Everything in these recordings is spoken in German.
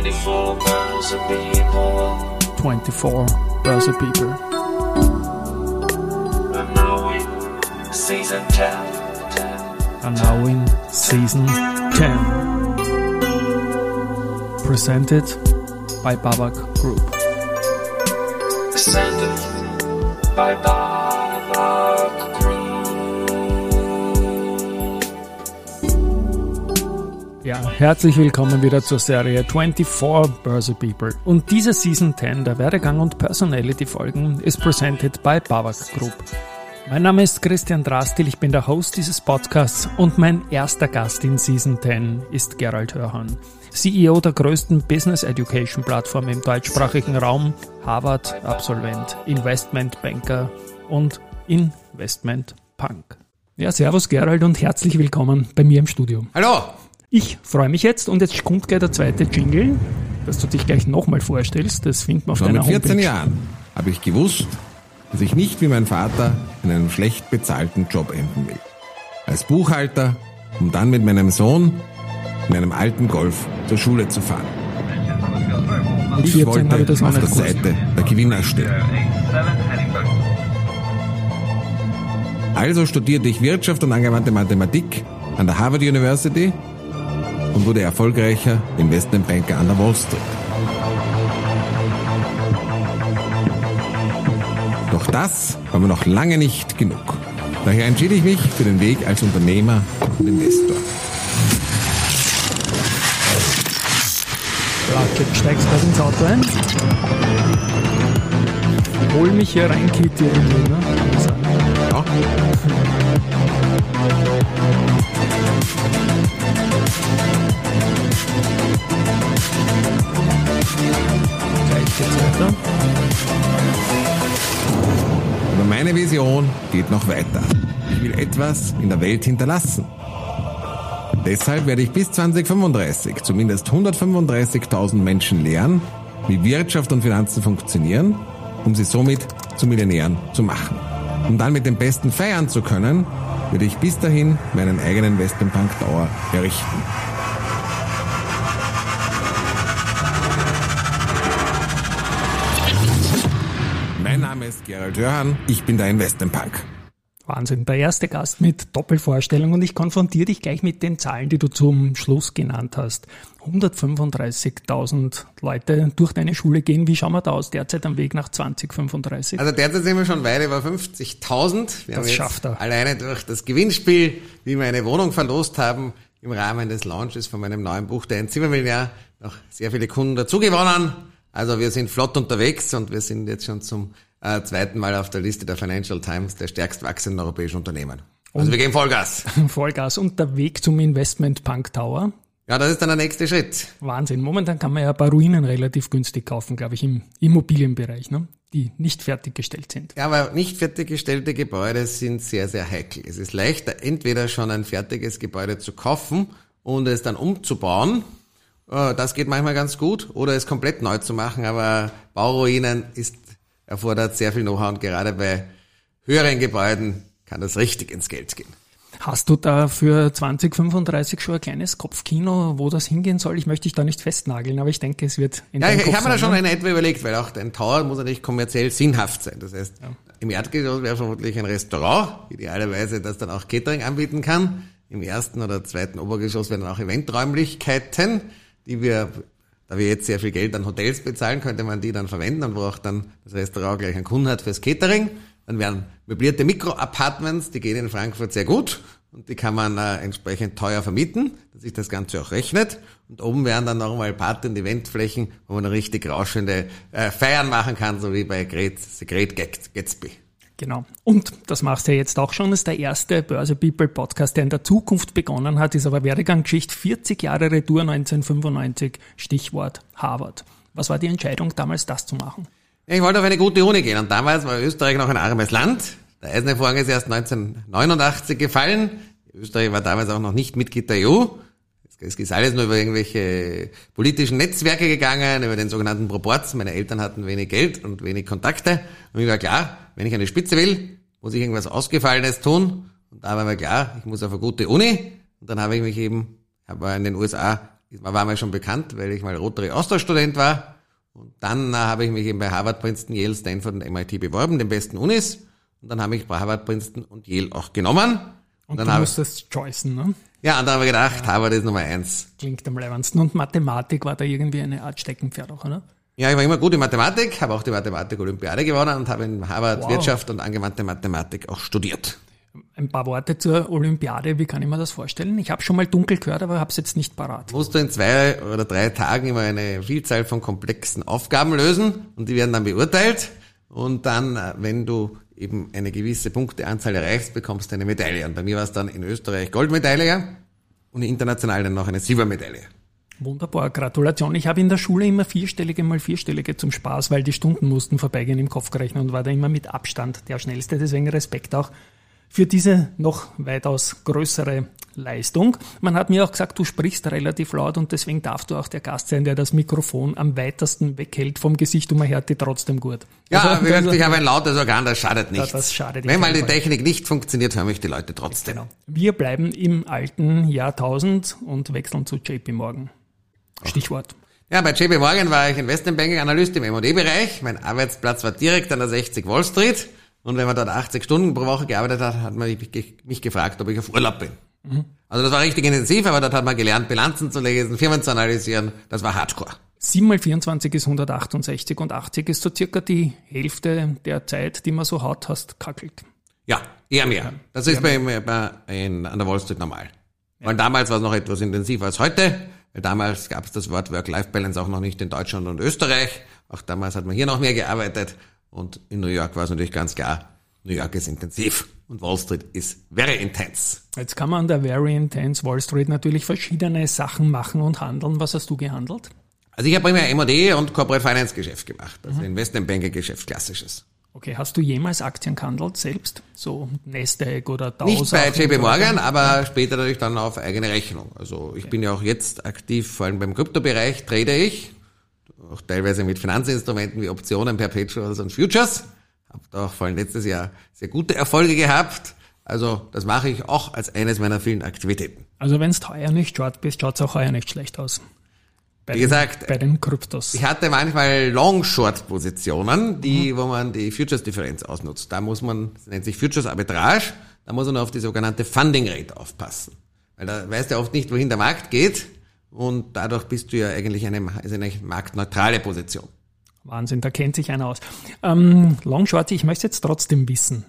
24 Börse People. 24 Börse People. And now in season 10. 10. And now in season 10. Presented by Babak Group. Presented by Babak Ja, herzlich willkommen wieder zur Serie 24 Börse People. Und diese Season 10 der Werdegang und Personality Folgen ist presented by Babak Group. Mein Name ist Christian Drastil, ich bin der Host dieses Podcasts und mein erster Gast in Season 10 ist Gerald Hörhan, CEO der größten Business Education Plattform im deutschsprachigen Raum, Harvard-Absolvent, Investmentbanker und Investment Punk. Ja, servus Gerald und herzlich willkommen bei mir im Studio. Hallo! Ich freue mich jetzt und jetzt kommt gleich der zweite Jingle, dass du dich gleich nochmal vorstellst. Das findet man auf Schon deiner mit 14 Homepage. Jahren habe ich gewusst, dass ich nicht wie mein Vater in einem schlecht bezahlten Job enden will. Als Buchhalter, um dann mit meinem Sohn in einem alten Golf zur Schule zu fahren. Ich 14 wollte das auf der. Seite der Gewinner stehen. Also studierte ich Wirtschaft und angewandte Mathematik an der Harvard University und wurde erfolgreicher Investmentbanker an der Wall Street. Doch das war mir noch lange nicht genug. Daher entschied ich mich für den Weg als Unternehmer und Investor. Du steigst gerade ins Auto ein. Hol mich hier rein, Kitty, ne? Ja, Weiter. aber meine Vision geht noch weiter. Ich will etwas in der Welt hinterlassen. Deshalb werde ich bis 2035 zumindest 135.000 Menschen lehren, wie Wirtschaft und Finanzen funktionieren, um sie somit zu Millionären zu machen. Um dann mit den Besten feiern zu können, werde ich bis dahin meinen eigenen Investmentbank Tower errichten. Mein Name ist Gerald Hörhan, ich bin der Investmentpunk. Wahnsinn. Der erste Gast mit Doppelvorstellung und ich konfrontiere dich gleich mit den Zahlen, die du zum Schluss genannt hast. 135.000 Leute durch deine Schule gehen. Wie schauen wir da aus derzeit am Weg nach 2035? Also derzeit sind wir schon weit über 50.000. Wir haben jetzt schafft er. alleine durch das Gewinnspiel, wie wir eine Wohnung verlost haben, im Rahmen des Launches von meinem neuen Buch Der Einzimmermillionär noch sehr viele Kunden dazugewonnen. Also wir sind flott unterwegs und wir sind jetzt schon zum äh, zweiten Mal auf der Liste der Financial Times der stärkst wachsenden europäischen Unternehmen. Also wir geben Vollgas. Vollgas und der Weg zum Investment Punk Tower. Ja, das ist dann der nächste Schritt. Wahnsinn. Momentan kann man ja ein paar Ruinen relativ günstig kaufen, glaube ich, im Immobilienbereich, ne? die nicht fertiggestellt sind. Ja, aber nicht fertiggestellte Gebäude sind sehr, sehr heikel. Es ist leichter, entweder schon ein fertiges Gebäude zu kaufen und es dann umzubauen. Äh, Das geht manchmal ganz gut. Oder es komplett neu zu machen. Aber Bauruinen ist, erfordert sehr viel Know-how und gerade bei höheren Gebäuden kann das richtig ins Geld gehen. Hast du da für 2035 schon ein kleines Kopfkino, wo das hingehen soll? Ich möchte dich da nicht festnageln, aber ich denke, es wird in Ja, ich, ich habe mir da schon ne? in etwa überlegt, weil auch ein Tower muss natürlich kommerziell sinnhaft sein. Das heißt, im Erdgeschoss wäre vermutlich ein Restaurant, idealerweise, das dann auch Catering anbieten kann. Im ersten oder zweiten Obergeschoss wären dann auch Eventräumlichkeiten, die wir, da wir jetzt sehr viel Geld an Hotels bezahlen, könnte man die dann verwenden und wo auch dann das Restaurant gleich einen Kunden hat fürs Catering. Dann wären möblierte Mikro-Apartments, die gehen in Frankfurt sehr gut und die kann man äh, entsprechend teuer vermieten, dass sich das Ganze auch rechnet. Und oben wären dann nochmal Party- und Eventflächen, wo man richtig rauschende äh, Feiern machen kann, so wie bei Great, Great Gatsby. Genau. Und das machst du ja jetzt auch schon. Das ist der erste Börse People Podcast, der in der Zukunft begonnen hat, ist aber Werdegangsgeschichte 40 Jahre Retour 1995, Stichwort Harvard. Was war die Entscheidung damals, das zu machen? Ich wollte auf eine gute Uni gehen und damals war Österreich noch ein armes Land. Der Eiserne Vorhang ist erst 1989 gefallen. Österreich war damals auch noch nicht Mitglied der EU. Es ist alles nur über irgendwelche politischen Netzwerke gegangen, über den sogenannten Proports. Meine Eltern hatten wenig Geld und wenig Kontakte. Und mir war klar, wenn ich an die Spitze will, muss ich irgendwas Ausgefallenes tun. Und da war mir klar, ich muss auf eine gute Uni. Und dann habe ich mich eben, habe in den USA war mir schon bekannt, weil ich mal Rotary Austauschstudent war. Und dann äh, habe ich mich eben bei Harvard, Princeton, Yale, Stanford und MIT beworben, den besten Unis. Und dann habe ich bei Harvard, Princeton und Yale auch genommen. Und, dann du habe musstest choicen, ne? ja, und dann habe ich gedacht, Harvard ist Nummer eins. Klingt am leibendsten. Und Mathematik war da irgendwie eine Art Steckenpferd auch, oder? Ja, ich war immer gut in Mathematik, habe auch die Mathematik-Olympiade gewonnen und habe in Harvard Wow. Wirtschaft und angewandte Mathematik auch studiert. Ein paar Worte zur Olympiade, wie kann ich mir das vorstellen? Ich habe schon mal dunkel gehört, aber habe es jetzt nicht parat. Musst du in zwei oder drei Tagen immer eine Vielzahl von komplexen Aufgaben lösen und die werden dann beurteilt. Und dann, äh, wenn du eben eine gewisse Punkteanzahl erreichst, bekommst du eine Medaille. Und bei mir war es dann in Österreich Goldmedaille und international dann noch eine Silbermedaille. Wunderbar, Gratulation. Ich habe in der Schule immer vierstellige mal vierstellige zum Spaß, weil die Stunden mussten vorbeigehen im Kopf gerechnet und war da immer mit Abstand der schnellste. Deswegen Respekt auch für diese noch weitaus größere Leistung. Man hat mir auch gesagt, du sprichst relativ laut und deswegen darfst du auch der Gast sein, der das Mikrofon am weitesten weghält vom Gesicht und man hört die trotzdem gut. Ja, Also, gesagt, ich habe ein lautes Organ, das schadet nichts. das schadet Wenn mal die. Technik nicht funktioniert, hören mich die Leute trotzdem. Genau. Wir bleiben im alten Jahrtausend und wechseln zu JP Morgan. Stichwort. Ja, bei JP Morgan war ich Investmentbanking-Analyst im M&A-Bereich. Mein Arbeitsplatz war direkt an der 60 Wall Street. Und wenn man dort 80 Stunden pro Woche gearbeitet hat, hat man mich gefragt, ob ich auf Urlaub bin. Also das war richtig intensiv, aber dort hat man gelernt, Bilanzen zu lesen, Firmen zu analysieren. Das war Hardcore. 7 mal 24 ist 168 und 80 ist so circa die Hälfte der Zeit, die man so hat, hast kackelt. Ja, eher mehr. Das ist bei, bei in, an der Wall Street normal. Weil damals war es noch etwas intensiver als heute. Weil damals gab es das Wort Work-Life-Balance auch noch nicht in Deutschland und Österreich. Auch damals hat man hier noch mehr gearbeitet. Und in New York war es natürlich ganz klar, New York ist intensiv und Wall Street ist very intense. Jetzt kann man an der Very Intense Wall Street natürlich verschiedene Sachen machen und handeln. Was hast du gehandelt? Also ich habe primär M&A und Corporate Finance Geschäft gemacht. Also Investmentbanking Geschäft, klassisches. Okay, hast du jemals Aktien gehandelt selbst? So Nasdaq oder Dow? Nicht bei JP Morgan, aber später natürlich dann auf eigene Rechnung. Also ich bin ja auch jetzt aktiv, vor allem beim Kryptobereich trade ich, auch teilweise mit Finanzinstrumenten wie Optionen, Perpetuals und Futures. Habe da auch vor allem letztes Jahr sehr gute Erfolge gehabt. Also das mache ich auch als eines meiner vielen Aktivitäten. Also wenn es heuer nicht short bist, schaut es auch heuer nicht schlecht aus. Bei Wie den- gesagt, bei den Kryptos. Ich hatte manchmal Long-Short-Positionen, die, wo man die Futures-Differenz ausnutzt. Da muss man, das nennt sich Futures-Arbitrage, da muss man auf die sogenannte Funding-Rate aufpassen. Weil da weißt du oft nicht, wohin der Markt geht und dadurch bist du ja eigentlich eine, ist eine marktneutrale Position. Wahnsinn, da kennt sich einer aus. Ähm, Long Short, ich möchte jetzt trotzdem wissen,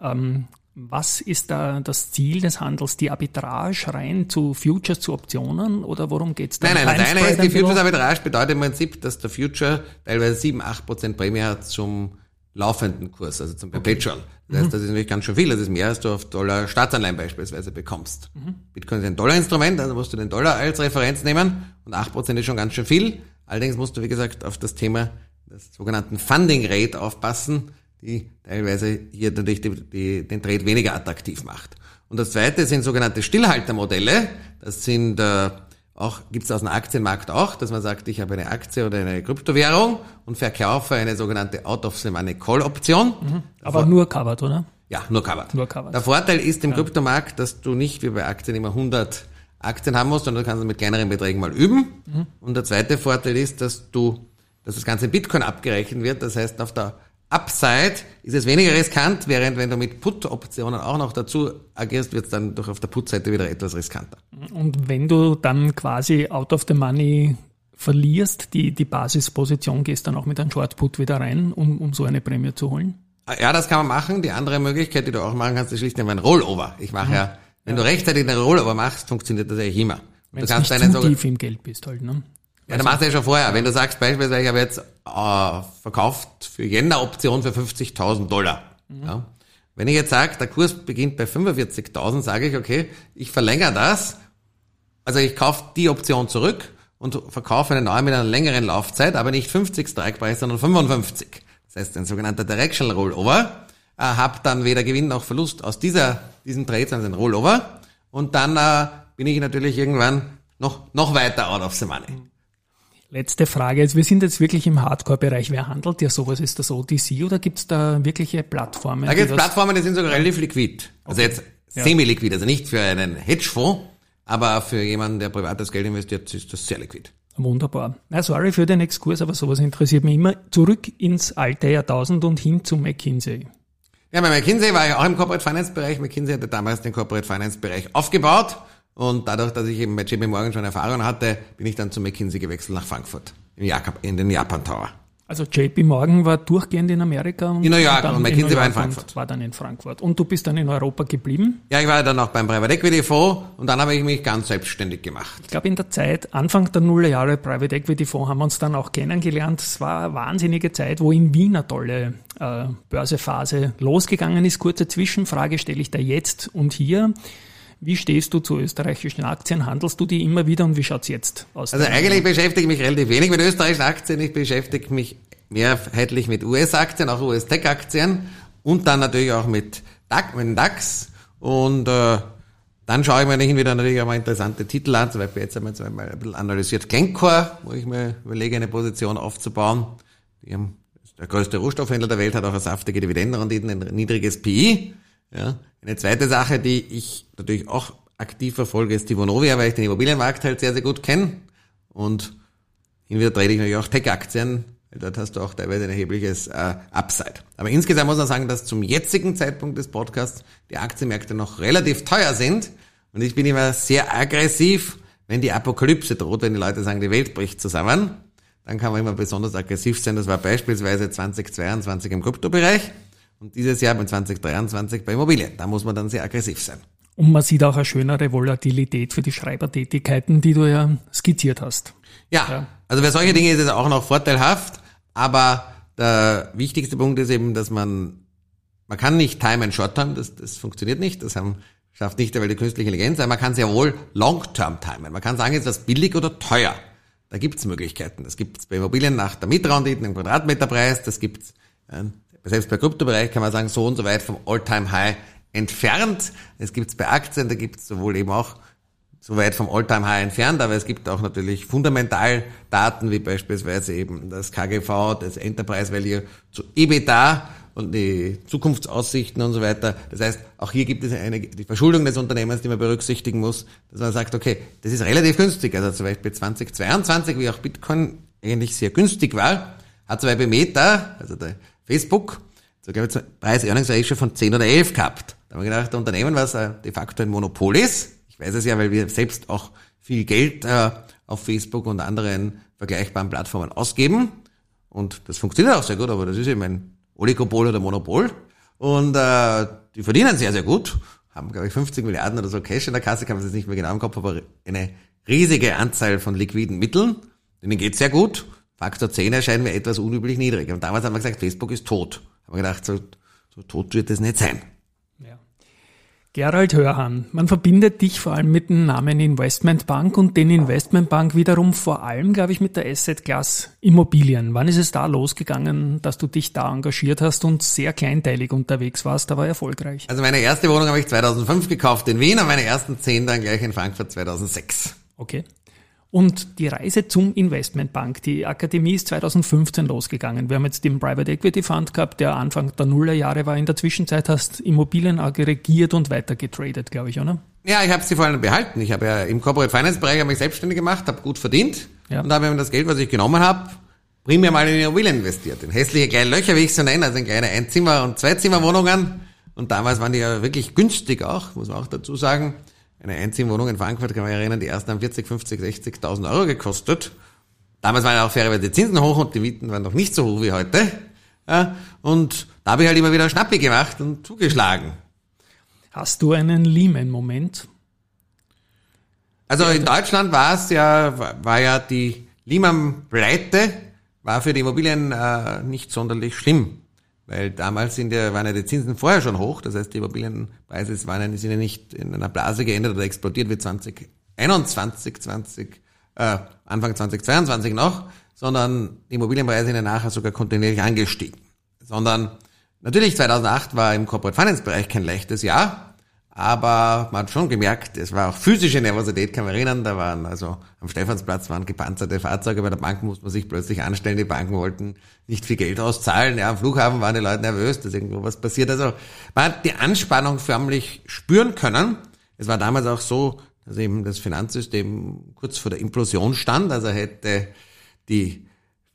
ähm, was ist da das Ziel des Handels? Die Arbitrage rein zu Futures, zu Optionen oder worum geht's da? Nein, nein, das eine ist die ein bisschen? Futures-Arbitrage bedeutet im Prinzip, dass der Future teilweise 7, 8% Prämie hat zum laufenden Kurs, also zum Perpetual. Das heißt, das ist natürlich ganz schön viel. Das ist mehr, als du auf Dollar Staatsanleihen beispielsweise bekommst. Bitcoin ist ein Dollarinstrument, also musst du den Dollar als Referenz nehmen und 8% ist schon ganz schön viel. Allerdings musst du, wie gesagt, auf das Thema des sogenannten Funding Rate aufpassen, die teilweise hier natürlich die, die, den Trade weniger attraktiv macht. Und das zweite sind sogenannte Stillhaltermodelle. Das sind äh, auch gibt es aus dem Aktienmarkt auch, dass man sagt, ich habe eine Aktie oder eine Kryptowährung und verkaufe eine sogenannte Out-of-the-Money-Call-Option. Aber nur covered, oder? Ja, nur covered. Nur covered. Der Vorteil ist im Kryptomarkt, dass du nicht wie bei Aktien immer 100 Aktien haben musst, sondern du kannst mit kleineren Beträgen mal üben. Und der zweite Vorteil ist, dass du, dass das Ganze in Bitcoin abgerechnet wird. Das heißt, auf der Upside ist es weniger riskant, während wenn du mit Put-Optionen auch noch dazu agierst, wird es dann durch auf der Put-Seite wieder etwas riskanter. Und wenn du dann quasi out of the money verlierst, die, die Basisposition, gehst dann auch mit einem Short Put wieder rein, um, um so eine Prämie zu holen? Ja, das kann man machen. Die andere Möglichkeit, die du auch machen kannst, ist schlicht ein Rollover. Ich mache ja, wenn du rechtzeitig einen Rollover machst, funktioniert das eigentlich immer. Wenn du du nicht zu tief im Geld bist halt, ne? Ja, dann machst du ja schon vorher. Wenn du sagst beispielsweise, ich habe jetzt äh, verkauft für Jänner-Option für 50.000 Dollar. Ja. Wenn ich jetzt sage, der Kurs beginnt bei 45.000, sage ich, okay, ich verlängere das. Also ich kaufe die Option zurück und verkaufe eine neue mit einer längeren Laufzeit, aber nicht 50 Strikepreis, sondern 55. Das heißt, ein sogenannter Directional Rollover. Äh, hab dann weder Gewinn noch Verlust aus dieser, diesem Trade, sondern ein Rollover. Und dann äh, bin ich natürlich irgendwann noch, noch weiter out of the money. Letzte Frage. Jetzt, wir sind jetzt wirklich im Hardcore-Bereich. Wer handelt ja sowas? Ist das OTC oder gibt es da wirkliche Plattformen? Da gibt es Plattformen, die sind sogar relativ liquid. Also jetzt semi-liquid, also nicht für einen Hedgefonds, Aber für jemanden, der privates Geld investiert, ist das sehr liquid. Wunderbar. Na, sorry für den Exkurs, aber sowas interessiert mich immer. Zurück ins alte Jahrtausend und hin zu McKinsey. Ja, bei McKinsey war ich auch im Corporate Finance Bereich. McKinsey hatte damals den Corporate Finance Bereich aufgebaut. Und dadurch, dass ich eben bei JP Morgan schon Erfahrung hatte, bin ich dann zu McKinsey gewechselt nach Frankfurt, in den Japan Tower. Also JP Morgan war durchgehend in Amerika und in New York und, und McKinsey war in Frankfurt. War dann in Frankfurt. Und du bist dann in Europa geblieben? Ja, ich war dann auch beim Private Equity Fonds und dann habe ich mich ganz selbstständig gemacht. Ich glaube, in der Zeit, Anfang der Nullerjahre Private Equity Fonds haben wir uns dann auch kennengelernt. Es war eine wahnsinnige Zeit, wo in Wien eine tolle äh, Börsephase losgegangen ist. Kurze Zwischenfrage stelle ich da jetzt und hier. Wie stehst du zu österreichischen Aktien? Handelst du die immer wieder und wie schaut's jetzt aus? Also eigentlich beschäftige ich mich relativ wenig mit österreichischen Aktien. Ich beschäftige mich mehrheitlich mit US-Aktien, auch US-Tech-Aktien und dann natürlich auch mit DAX, mit DAX. Und äh, dann schaue ich mir hin wieder natürlich auch mal interessante Titel an. Zum Beispiel jetzt haben wir jetzt mal ein bisschen analysiert Glencore, wo ich mir überlege, eine Position aufzubauen. Die haben, der größte Rohstoffhändler der Welt hat auch eine saftige Dividendenrendite, ein niedriges PI. Ja. Eine zweite Sache, die ich natürlich auch aktiv verfolge, ist die Vonovia, weil ich den Immobilienmarkt halt sehr, sehr gut kenne. Und hin wieder trete ich natürlich auch Tech-Aktien, weil dort hast du auch teilweise ein erhebliches äh, Upside. Aber insgesamt muss man sagen, dass zum jetzigen Zeitpunkt des Podcasts die Aktienmärkte noch relativ teuer sind. Und ich bin immer sehr aggressiv, wenn die Apokalypse droht, wenn die Leute sagen, die Welt bricht zusammen. Dann kann man immer besonders aggressiv sein. Das war beispielsweise 2022 im Kryptobereich. Und dieses Jahr mit 2023 bei Immobilien. Da muss man dann sehr aggressiv sein. Und man sieht auch eine schönere Volatilität für die Schreibertätigkeiten, die du ja skizziert hast. Ja, ja. also für solche Dinge ist es auch noch vorteilhaft, aber der wichtigste Punkt ist eben, dass man, man kann nicht Time and Short Term, das, das funktioniert nicht, das haben, schafft nicht weil die künstliche Intelligenz, aber man kann sehr wohl Long Term timen. Man kann sagen, ist das billig oder teuer. Da gibt's Möglichkeiten. Das gibt's bei Immobilien nach der Mietrendite, dem Quadratmeterpreis, das gibt's selbst bei Kryptobereich kann man sagen, so und so weit vom All-Time-High entfernt. Es gibt es bei Aktien, da gibt es sowohl eben auch so weit vom All-Time-High entfernt, aber es gibt auch natürlich Fundamentaldaten, wie beispielsweise eben das KGV, das Enterprise Value zu EBITDA und die Zukunftsaussichten und so weiter. Das heißt, auch hier gibt es eine, die Verschuldung des Unternehmens, die man berücksichtigen muss, dass man sagt, okay, das ist relativ günstig. Also zum Beispiel 2022, wie auch Bitcoin eigentlich sehr günstig war, hat zwar bei Meta, also der Facebook, so glaube ich, Preis-Earnings-Ratio von 10 oder 11 gehabt. Da haben wir gedacht, ein Unternehmen, was äh, de facto ein Monopol ist, ich weiß es ja, weil wir selbst auch viel Geld äh, auf Facebook und anderen vergleichbaren Plattformen ausgeben. Und das funktioniert auch sehr gut, aber das ist eben ein Oligopol oder Monopol. Und äh, die verdienen sehr, sehr gut. Haben, glaube ich, 50 Milliarden oder so Cash in der Kasse, kann man es jetzt nicht mehr genau im Kopf, aber eine riesige Anzahl von liquiden Mitteln. Denen geht's sehr gut. Faktor 10 erscheint mir etwas unüblich niedrig. Und damals haben wir gesagt, Facebook ist tot. Haben wir gedacht, so, so tot wird es nicht sein. Ja. Gerald Hörhan, man verbindet dich vor allem mit dem Namen Investmentbank und den Investmentbank wiederum vor allem, glaube ich, mit der Asset Class Immobilien. Wann ist es da losgegangen, dass du dich da engagiert hast und sehr kleinteilig unterwegs warst, aber erfolgreich? Also meine erste Wohnung habe ich 2005 gekauft in Wien und meine ersten zehn dann gleich in Frankfurt 2006. Okay. Und die Reise zum Investmentbank, die Akademie ist 2015 losgegangen. Wir haben jetzt den Private Equity Fund gehabt, der Anfang der Nullerjahre war. In der Zwischenzeit hast Immobilien aggregiert und weiter getradet, glaube ich, oder? Ja, ich habe sie vor allem behalten. Ich habe ja im Corporate Finance Bereich mich selbstständig gemacht, habe gut verdient ja. und habe das Geld, was ich genommen habe, primär mal in Immobilien investiert. In hässliche kleine Löcher, wie ich so nenne, also in kleine Einzimmer- und Zweizimmerwohnungen. Und damals waren die ja wirklich günstig auch, muss man auch dazu sagen. Eine Einzimmerwohnung in Frankfurt, kann man erinnern, die ersten haben 40, 50, 60.000 Euro gekostet. Damals waren ja auch fairerweise die Zinsen hoch und die Mieten waren noch nicht so hoch wie heute. Ja, und da habe ich halt immer wieder Schnappi gemacht und zugeschlagen. Hast du einen Lehman-Moment? Also in Deutschland war es ja, war ja die Lehman-Pleite, war für die Immobilien äh, nicht sonderlich schlimm. Weil damals sind ja, waren ja die Zinsen vorher schon hoch, das heißt, die Immobilienpreise waren ja, sind ja nicht in einer Blase geendet oder explodiert wie 2021, 20, äh, Anfang 2022 noch, sondern die Immobilienpreise sind ja nachher sogar kontinuierlich angestiegen. Sondern natürlich 2008 war im Corporate Finance Bereich kein leichtes Jahr, aber man hat schon gemerkt, es war auch physische Nervosität, kann man erinnern. Da waren also am Stephansplatz waren gepanzerte Fahrzeuge, bei der Bank musste man sich plötzlich anstellen. Die Banken wollten nicht viel Geld auszahlen. Ja, am Flughafen waren die Leute nervös, dass irgendwo was passiert. Also man hat die Anspannung förmlich spüren können. Es war damals auch so, dass eben das Finanzsystem kurz vor der Implosion stand. Also hätte die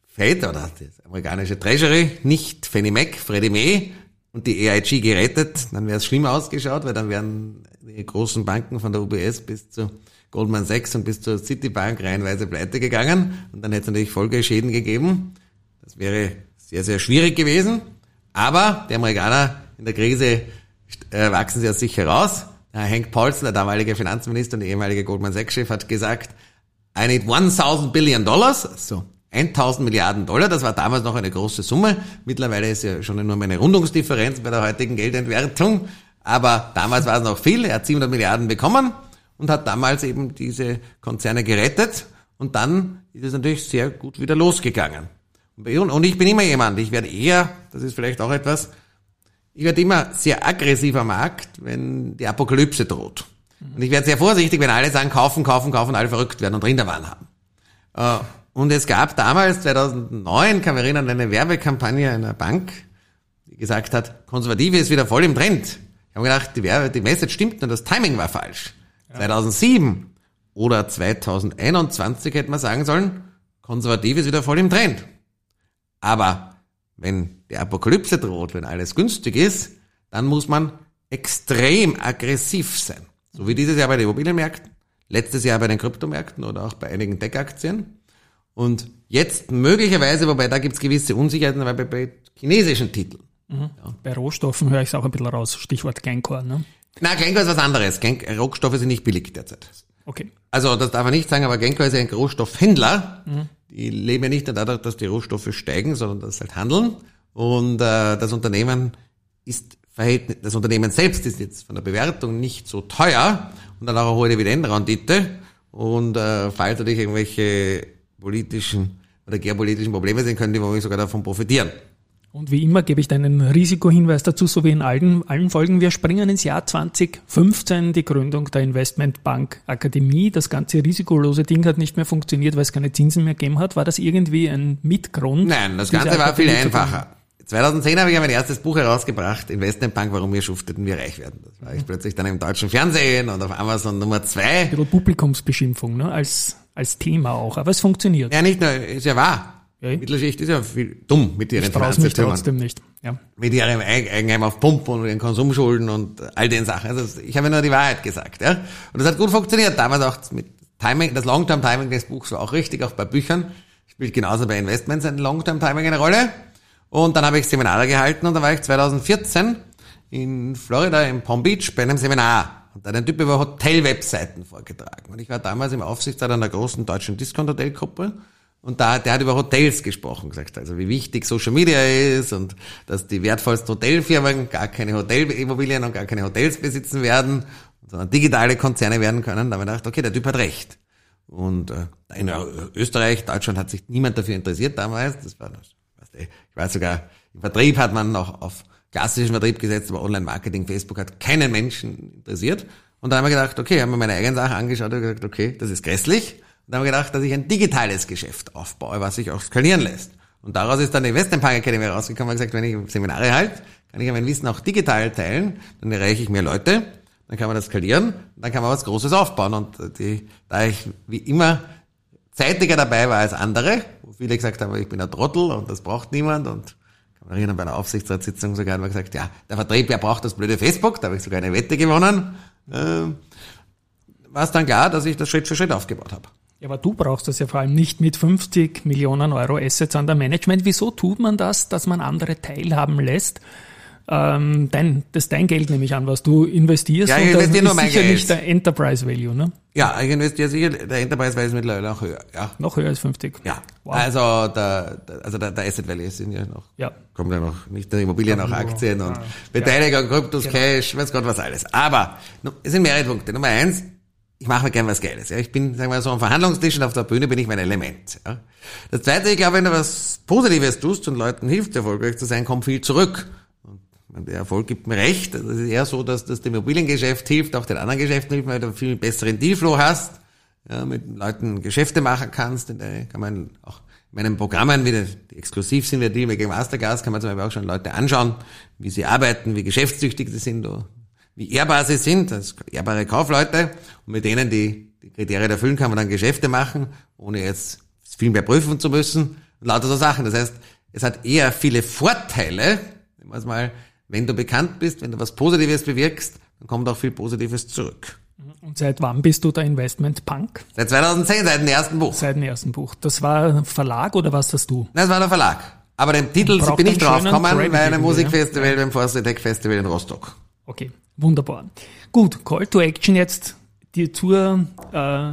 Fed oder das amerikanische Treasury nicht Fannie Mac, Freddie Mae und die AIG gerettet, dann wäre es schlimm ausgeschaut, weil dann wären die großen Banken von der UBS bis zu Goldman Sachs und bis zur Citibank reihenweise pleite gegangen und dann hätte es natürlich Folgeschäden gegeben. Das wäre sehr, sehr schwierig gewesen. Aber die Amerikaner in der Krise äh, wachsen sie aus sich heraus. Hank Paulson, der damalige Finanzminister und ehemalige Goldman Sachs-Chef, hat gesagt, I need 1000 Billion Dollars, so 1000 Milliarden Dollar, das war damals noch eine große Summe. Mittlerweile ist ja schon nur eine Rundungsdifferenz bei der heutigen Geldentwertung. Aber damals war es noch viel. Er hat 700 Milliarden bekommen und hat damals eben diese Konzerne gerettet. Und dann ist es natürlich sehr gut wieder losgegangen. Und ich bin immer jemand, ich werde eher, das ist vielleicht auch etwas, ich werde immer sehr aggressiv am Markt, wenn die Apokalypse droht. Und ich werde sehr vorsichtig, wenn alle sagen, kaufen, kaufen, kaufen, alle verrückt werden und Rinderwahn haben. Und es gab damals, 2009, kann man erinnern, eine Werbekampagne einer Bank, die gesagt hat, Konservative ist wieder voll im Trend. Ich habe gedacht, die, Werbe, die Message stimmt nur das Timing war falsch. Ja. 2007 oder 2021 hätte man sagen sollen, Konservative ist wieder voll im Trend. Aber wenn die Apokalypse droht, wenn alles günstig ist, dann muss man extrem aggressiv sein. So wie dieses Jahr bei den Immobilienmärkten, letztes Jahr bei den Kryptomärkten oder auch bei einigen Tech-Aktien. Und jetzt möglicherweise, wobei da gibt es gewisse Unsicherheiten, weil bei, bei chinesischen Titeln. Mhm. Ja. Bei Rohstoffen höre ich es auch ein bisschen raus, Stichwort Glencore. Ne? Na, Glencore ist was anderes. Rohstoffe sind nicht billig derzeit. Okay. Also das darf man nicht sagen, aber Glencore ist ja ein Rohstoffhändler. Mhm. Die leben ja nicht nur dadurch, dass die Rohstoffe steigen, sondern dass sie halt handeln. Und äh, das Unternehmen ist Verhältnis, das Unternehmen selbst ist jetzt von der Bewertung nicht so teuer und dann auch eine hohe Dividendenrendite. Und äh, falls natürlich irgendwelche politischen oder geopolitischen Probleme sind, können die womöglich sogar davon profitieren. Und wie immer gebe ich deinen Risikohinweis dazu, so wie in allen, allen Folgen. Wir springen ins Jahr 2015, die Gründung der Investmentbank Akademie. Das ganze risikolose Ding hat nicht mehr funktioniert, weil es keine Zinsen mehr gegeben hat. War das irgendwie ein Mitgrund? Nein, das Ganze war viel einfacher. 2010 habe ich ja mein erstes Buch herausgebracht, Investmentbank, warum wir schufteten, wir reich werden. Das war ich plötzlich dann im deutschen Fernsehen und auf Amazon Nummer zwei. Ein bisschen Publikumsbeschimpfung, ne? als, als Thema auch. Aber es funktioniert. Ja, nicht nur, ist ja wahr. Ja. Mittelschicht ist ja viel dumm mit ihren Finanzsystemen. trotzdem nicht. Ja. Mit ihrem Eigenheim auf Pumpen und ihren Konsumschulden und all den Sachen. Also ich habe nur die Wahrheit gesagt. Ja? Und das hat gut funktioniert. Damals auch mit Timing, das Long-Term-Timing des Buchs war auch richtig, auch bei Büchern. Spielt genauso bei Investments ein Long-Term-Timing eine Rolle. Und dann habe ich Seminare gehalten und da war ich 2014 in Florida, in Palm Beach, bei einem Seminar. Und ein Typ über Hotel-Webseiten vorgetragen. Und ich war damals im Aufsichtsrat einer großen deutschen Discount-Hotelgruppe. Und da, der hat über Hotels gesprochen, gesagt, also wie wichtig Social Media ist und dass die wertvollsten Hotelfirmen gar keine Hotelimmobilien und gar keine Hotels besitzen werden, sondern digitale Konzerne werden können. Da habe ich gedacht, okay, der Typ hat recht. Und äh, in Österreich, Deutschland hat sich niemand dafür interessiert damals. Das war, ich weiß sogar, im Vertrieb hat man noch auf klassischen Vertrieb gesetzt, aber Online-Marketing, Facebook hat keinen Menschen interessiert. Und dann haben wir gedacht, okay, haben wir meine eigene Sache angeschaut und gesagt, okay, das ist grässlich. Und haben wir gedacht, dass ich ein digitales Geschäft aufbaue, was sich auch skalieren lässt. Und daraus ist dann die Investment Academy rausgekommen und gesagt, wenn ich Seminare halte, kann ich mein Wissen auch digital teilen, dann erreiche ich mehr Leute, dann kann man das skalieren, dann kann man was Großes aufbauen. Und die, da ich wie immer zeitiger dabei war als andere, wo viele gesagt haben, ich bin ein Trottel und das braucht niemand und erinnern, bei einer Aufsichtsratssitzung sogar wir gesagt, ja, der Vertrieb, wer braucht das blöde Facebook, da habe ich sogar eine Wette gewonnen, äh, war es dann klar, dass ich das Schritt für Schritt aufgebaut habe. Ja, aber du brauchst das ja vor allem nicht mit 50 Millionen Euro Assets an der Management. Wieso tut man das, dass man andere teilhaben lässt? Ähm, dein, das ist dein Geld nehme ich an, was du investierst. Ja, ich investiere nur mein sicher Geld. nicht der Enterprise Value, ne? Ja, ich investiere sicher, der Enterprise Value ist mittlerweile auch höher. Ja. Noch höher als 50? Ja. Wow. Also, der, also der, der Asset Value sind ja noch, ja. kommt ja noch, nicht nur Immobilien, auch Aktien und ja. Beteiligung, Kryptos, genau. Cash, weiß Gott was alles. Aber, es sind mehrere Punkte. Nummer eins, ich mache mir gern was Geiles. Ja. Ich bin, sagen wir so, am Verhandlungstisch und auf der Bühne bin ich mein Element. Ja. Das Zweite, ich glaube, wenn du was Positives tust und Leuten hilft, erfolgreich zu sein, kommt viel zurück. Der Erfolg gibt mir recht. Es ist eher so, dass das dem Immobiliengeschäft hilft, auch den anderen Geschäften hilft, weil du viel besseren Dealflow hast, ja, mit Leuten Geschäfte machen kannst. In der kann man auch in meinen Programmen, wie die exklusiv sind, wie Deal gegen Masterclass, kann man zum Beispiel auch schon Leute anschauen, wie sie arbeiten, wie geschäftstüchtig sie sind, wie ehrbar sie sind, als ehrbare Kaufleute und mit denen die, die Kriterien erfüllen, kann man dann Geschäfte machen, ohne jetzt viel mehr prüfen zu müssen und lauter so Sachen. Das heißt, es hat eher viele Vorteile, mal, wenn du bekannt bist, wenn du was Positives bewirkst, dann kommt auch viel Positives zurück. Und seit wann bist du der Investment Punk? Seit 2010, seit dem ersten Buch. Seit dem ersten Buch. Das war ein Verlag oder was hast du? Nein, das war der Verlag. Aber den Titel bin ich draufgekommen bei einem Musikfestival, ja. beim Force Tech Festival in Rostock. Okay, wunderbar. Gut, Call to Action jetzt die zur äh,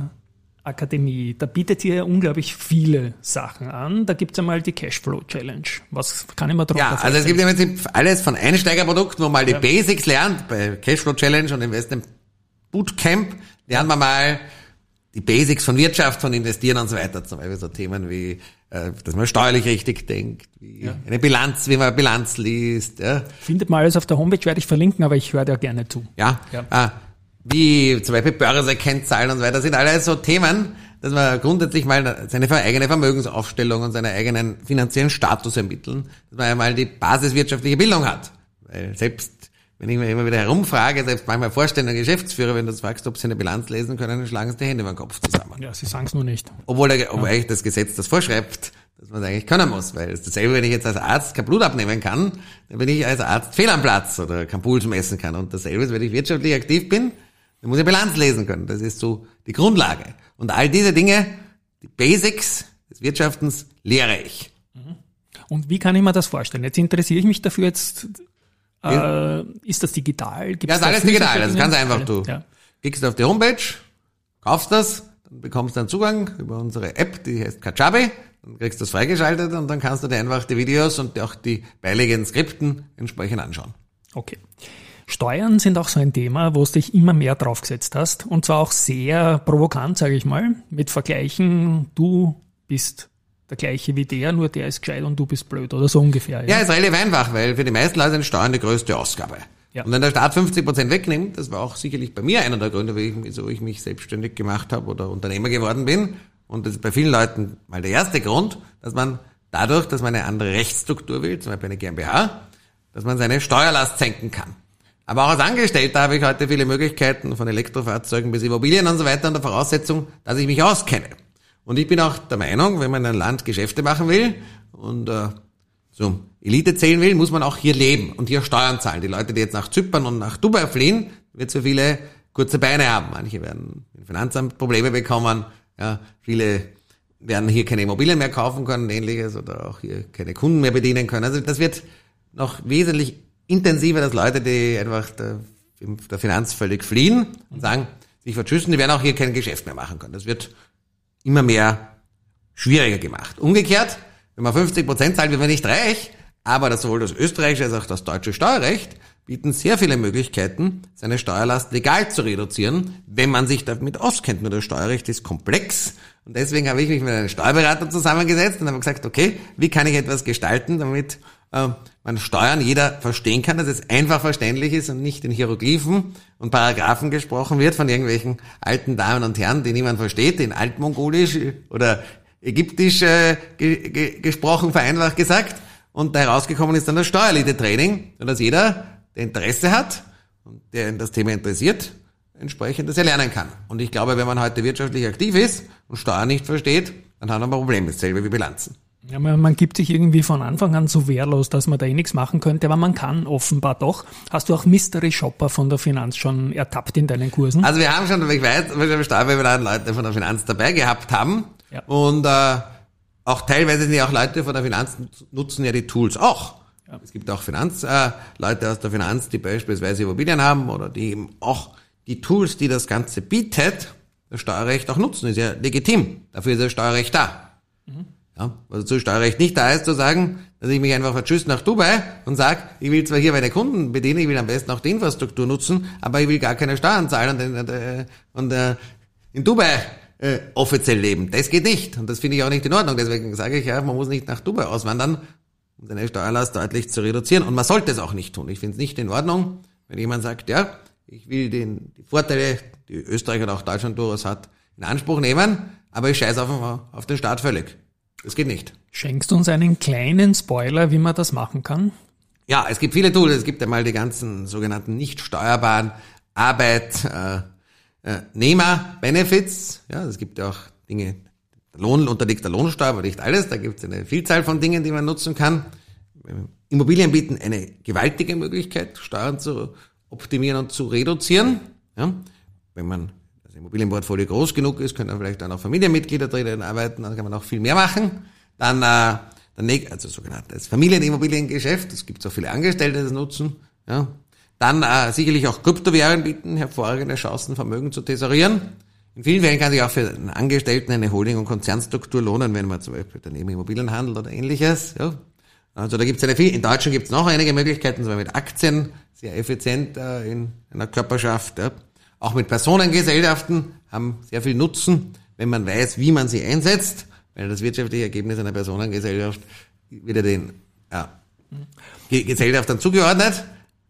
Akademie. Da bietet ihr unglaublich viele Sachen an. Da gibt's einmal die Cashflow Challenge. Was kann ich mir drauf Ja, also es gibt im Prinzip alles von Einsteigerprodukten, wo man mal die ja. Basics lernt. Bei Cashflow Challenge und Investment Bootcamp lernen wir mal die Basics von Wirtschaft, von Investieren und so weiter. Zum Beispiel so Themen wie, äh, dass man steuerlich richtig denkt, wie ja. eine Bilanz, wie man Bilanz liest. Ja. Findet mal alles auf der Homepage, werde ich verlinken, aber ich höre da gerne zu. Ja, ja. Ah, wie zum Beispiel Börsekennzahlen und so weiter, sind alles so Themen, dass man grundsätzlich mal seine eigene Vermögensaufstellung und seinen eigenen finanziellen Status ermitteln, dass man einmal die basiswirtschaftliche Bildung hat. Weil selbst wenn ich mir immer wieder herumfrage, selbst manchmal Vorstände und Geschäftsführer, wenn du fragst, ob sie eine Bilanz lesen können, dann schlagen sie die Hände über den Kopf zusammen. Ja, sie sagen es nur nicht. Obwohl, der, obwohl ja. eigentlich das Gesetz das vorschreibt, dass man es eigentlich können muss. Weil es ist dasselbe, wenn ich jetzt als Arzt kein Blut abnehmen kann, dann bin ich als Arzt fehl am Platz oder kein Puls messen kann. Und dasselbe ist, wenn ich wirtschaftlich aktiv bin, dann muss ich Bilanz lesen können. Das ist so die Grundlage. Und all diese Dinge, die Basics des Wirtschaftens, lehre ich. Mhm. Und wie kann ich mir das vorstellen? Jetzt interessiere ich mich dafür jetzt äh, ist das digital? Gibt's ja, ist alles digital. Das ist ganz einfach. Du ja. gehst auf die Homepage, kaufst das, dann bekommst du einen Zugang über unsere App, die heißt Kajabi. Dann kriegst du das freigeschaltet und dann kannst du dir einfach die Videos und auch die beiliegenden Skripten entsprechend anschauen. Okay. Steuern sind auch so ein Thema, wo du dich immer mehr draufgesetzt hast. Und zwar auch sehr provokant, sage ich mal, mit Vergleichen, du bist der gleiche wie der, nur der ist gescheit und du bist blöd oder so ungefähr. Ja, ja ist relativ einfach, weil für die meisten Leute sind Steuern die größte Ausgabe. Ja. Und wenn der Staat 50 Prozent wegnimmt, das war auch sicherlich bei mir einer der Gründe, wieso ich mich selbstständig gemacht habe oder Unternehmer geworden bin. Und das ist bei vielen Leuten mal der erste Grund, dass man dadurch, dass man eine andere Rechtsstruktur will, zum Beispiel eine GmbH, dass man seine Steuerlast senken kann. Aber auch als Angestellter habe ich heute viele Möglichkeiten, von Elektrofahrzeugen bis Immobilien und so weiter, unter Voraussetzung, dass ich mich auskenne. Und ich bin auch der Meinung, wenn man in einem Land Geschäfte machen will und äh, so Elite zählen will, muss man auch hier leben und hier Steuern zahlen. Die Leute, die jetzt nach Zypern und nach Dubai fliehen, wird so viele kurze Beine haben. Manche werden Finanzamt Probleme bekommen. Ja, viele werden hier keine Immobilien mehr kaufen können, ähnliches, oder auch hier keine Kunden mehr bedienen können. Also das wird noch wesentlich intensiver, dass Leute, die einfach der, der Finanz völlig fliehen und sagen, sich verschüssen, die werden auch hier kein Geschäft mehr machen können. Das wird immer mehr schwieriger gemacht. Umgekehrt, wenn man 50 Prozent zahlt, wird man nicht reich, aber das sowohl das österreichische als auch das deutsche Steuerrecht bieten sehr viele Möglichkeiten, seine Steuerlast legal zu reduzieren, wenn man sich damit auskennt. Nur das Steuerrecht ist komplex und deswegen habe ich mich mit einem Steuerberater zusammengesetzt und habe gesagt, okay, wie kann ich etwas gestalten, damit äh, man Steuern jeder verstehen kann, dass es einfach verständlich ist und nicht in Hieroglyphen und Paragraphen gesprochen wird von irgendwelchen alten Damen und Herren, die niemand versteht, in Altmongolisch oder Ägyptisch äh, ge ge gesprochen, vereinfacht gesagt. Und da herausgekommen ist dann das Steuerelite-Training, dass jeder, der Interesse hat und der das Thema interessiert, entsprechend das erlernen kann. Und ich glaube, wenn man heute wirtschaftlich aktiv ist und Steuern nicht versteht, dann hat man ein Problem. Dasselbe wie Bilanzen. Ja, man, man gibt sich irgendwie von Anfang an so wehrlos, dass man da eh nichts machen könnte, aber man kann offenbar doch. Hast du auch Mystery Shopper von der Finanz schon ertappt in deinen Kursen? Also wir haben schon, ich weiß, wir haben Steuerwerbeleiten Leute von der Finanz dabei gehabt haben. Ja. Und äh, auch teilweise sind ja auch Leute von der Finanz nutzen ja die Tools auch. Ja. Es gibt auch Finanzleute äh, aus der Finanz, die beispielsweise Immobilien haben oder die eben auch die Tools, die das Ganze bietet, das Steuerrecht auch nutzen. Ist ja legitim. Dafür ist das Steuerrecht da. Mhm. Ja, also zu Steuerrecht nicht da ist, zu sagen, dass ich mich einfach verschüsse nach Dubai und sage, ich will zwar hier meine Kunden bedienen, ich will am besten auch die Infrastruktur nutzen, aber ich will gar keine Steuern zahlen und, äh, und äh, in Dubai äh, offiziell leben. Das geht nicht und das finde ich auch nicht in Ordnung. Deswegen sage ich ja, man muss nicht nach Dubai auswandern, um seine Steuerlast deutlich zu reduzieren und man sollte es auch nicht tun. Ich finde es nicht in Ordnung, wenn jemand sagt, ja, ich will den, die Vorteile, die Österreich und auch Deutschland durchaus hat, in Anspruch nehmen, aber ich scheiße auf, auf den Staat völlig. Das geht nicht. Schenkst du uns einen kleinen Spoiler, wie man das machen kann? Ja, es gibt viele Tools. Es gibt einmal die ganzen sogenannten nicht steuerbaren Arbeitnehmer-Benefits. Ja, es gibt ja auch Dinge, der Lohn unterliegt der Lohnsteuer, aber nicht alles. Da gibt es eine Vielzahl von Dingen, die man nutzen kann. Immobilien bieten eine gewaltige Möglichkeit, Steuern zu optimieren und zu reduzieren. Ja, wenn man Immobilienportfolio groß genug ist, können dann vielleicht auch noch Familienmitglieder drin arbeiten, dann kann man auch viel mehr machen. Dann äh, der, also sogenanntes Familienimmobiliengeschäft, es gibt so viele Angestellte, die das nutzen. Ja. Dann äh, sicherlich auch Kryptowährungen bieten hervorragende Chancen, Vermögen zu tesorieren. In vielen Fällen kann sich auch für einen Angestellten eine Holding- und Konzernstruktur lohnen, wenn man zum Beispiel daneben Immobilien handelt oder ähnliches. Ja. Also da gibt es eine viel. In Deutschland gibt es noch einige Möglichkeiten, zum Beispiel mit Aktien, sehr effizient äh, in einer Körperschaft. Ja. Auch mit Personengesellschaften haben sehr viel Nutzen, wenn man weiß, wie man sie einsetzt weil das wirtschaftliche Ergebnis einer Personengesellschaft wieder den ja, Gesellschaft dann zugeordnet,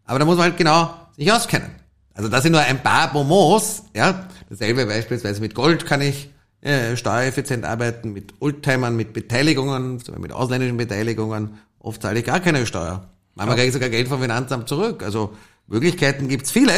aber da muss man halt genau sich auskennen. Also das sind nur ein paar Bonbons, ja. Dasselbe beispielsweise mit Gold kann ich äh, steuereffizient arbeiten, mit Oldtimern, mit Beteiligungen, mit ausländischen Beteiligungen. Oft zahle ich gar keine Steuer. Manchmal kriege ich sogar Geld vom Finanzamt zurück. Also Möglichkeiten gibt's viele,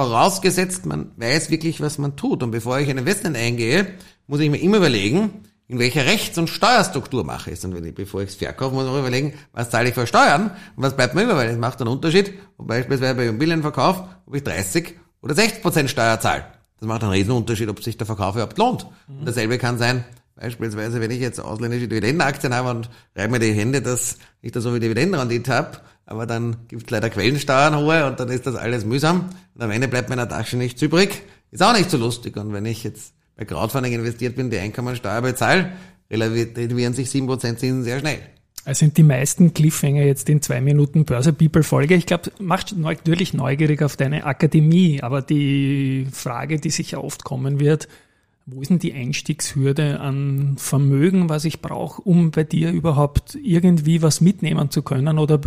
vorausgesetzt man weiß wirklich, was man tut. Und bevor ich ein Investment eingehe, muss ich mir immer überlegen, in welcher Rechts- und Steuerstruktur mache ich es. Und wenn ich, bevor ich es verkaufe, muss ich auch überlegen, was zahle ich für Steuern und was bleibt mir über, weil es macht einen Unterschied, ob beispielsweise bei Immobilienverkauf, ob ich 30 oder 60 Prozent Steuer zahle. Das macht einen riesen Unterschied, ob sich der Verkauf überhaupt lohnt. Und dasselbe kann sein, beispielsweise, wenn ich jetzt ausländische Dividendenaktien habe und reibe mir die Hände, dass ich da so wie Dividendenrendite habe, aber dann gibt es leider Quellensteuern hohe und dann ist das alles mühsam und am Ende bleibt meiner Tasche nichts übrig. Ist auch nicht so lustig. Und wenn ich jetzt bei Crowdfunding investiert bin, die Einkommensteuer bezahle, relativieren sich 7% Zinsen sehr schnell. Also sind die meisten Cliffhanger jetzt in zwei Minuten Börse People Folge. Ich glaube, macht natürlich neugierig auf deine Akademie, aber die Frage, die sicher oft kommen wird, wo ist denn die Einstiegshürde an Vermögen, was ich brauche, um bei dir überhaupt irgendwie was mitnehmen zu können? Oder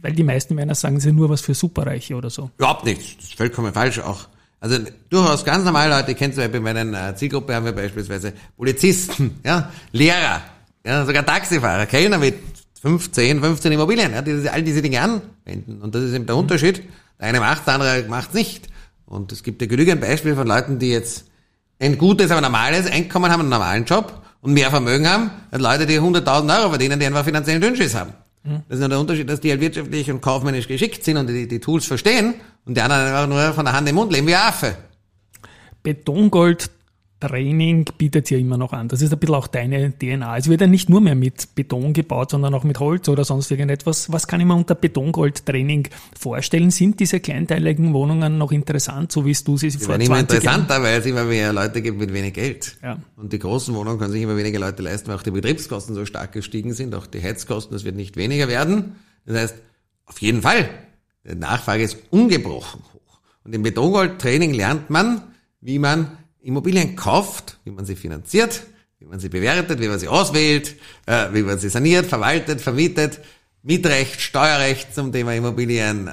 weil die meisten Männer sagen, sie nur was für Superreiche oder so. Überhaupt nicht. Das ist vollkommen falsch auch. Also durchaus ganz normale Leute, kenne zum Beispiel in meiner Zielgruppe haben wir beispielsweise Polizisten, ja, Lehrer, ja, sogar Taxifahrer, Kellner mit 15, 15 Immobilien, ja, die all diese Dinge anwenden. Und das ist eben der Unterschied. Der eine macht, der andere macht nicht. Und es gibt ja genügend Beispiele von Leuten, die jetzt ein gutes, aber normales Einkommen haben, einen normalen Job und mehr Vermögen haben, als Leute, die 100.000 Euro verdienen, die einfach finanziellen Dünnschiss haben. Das ist nur der Unterschied, dass die halt wirtschaftlich und kaufmännisch geschickt sind und die, die Tools verstehen und die anderen einfach nur von der Hand im Mund leben wie Affe. Betongold Training bietet ja immer noch an. Das ist ein bisschen auch deine DNA. Es wird ja nicht nur mehr mit Beton gebaut, sondern auch mit Holz oder sonst irgendetwas. Was kann ich mir unter Betongold-Training vorstellen? Sind diese kleinteiligen Wohnungen noch interessant, so wie du sie die vor werden immer interessanter, weil es immer mehr Leute gibt mit wenig Geld. Ja. Und die großen Wohnungen können sich immer weniger Leute leisten, weil auch die Betriebskosten so stark gestiegen sind, auch die Heizkosten, das wird nicht weniger werden. Das heißt, auf jeden Fall, die Nachfrage ist ungebrochen hoch. Und im Betongold-Training lernt man, wie man Immobilien kauft, wie man sie finanziert, wie man sie bewertet, wie man sie auswählt, äh, wie man sie saniert, verwaltet, vermietet, Mietrecht, Steuerrecht zum Thema Immobilien,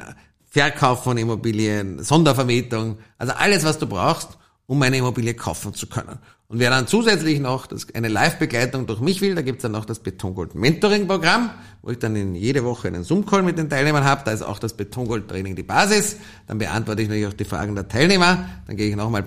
Verkauf von Immobilien, Sondervermietung, also alles, was du brauchst, um eine Immobilie kaufen zu können. Und wer dann zusätzlich noch eine Live-Begleitung durch mich will, da gibt's dann noch das Betongold Mentoring-Programm, wo ich dann in jede Woche einen Zoom-Call mit den Teilnehmern habe. Da ist auch das Betongold-Training die Basis. Dann beantworte ich natürlich auch die Fragen der Teilnehmer. Dann gehe ich nochmal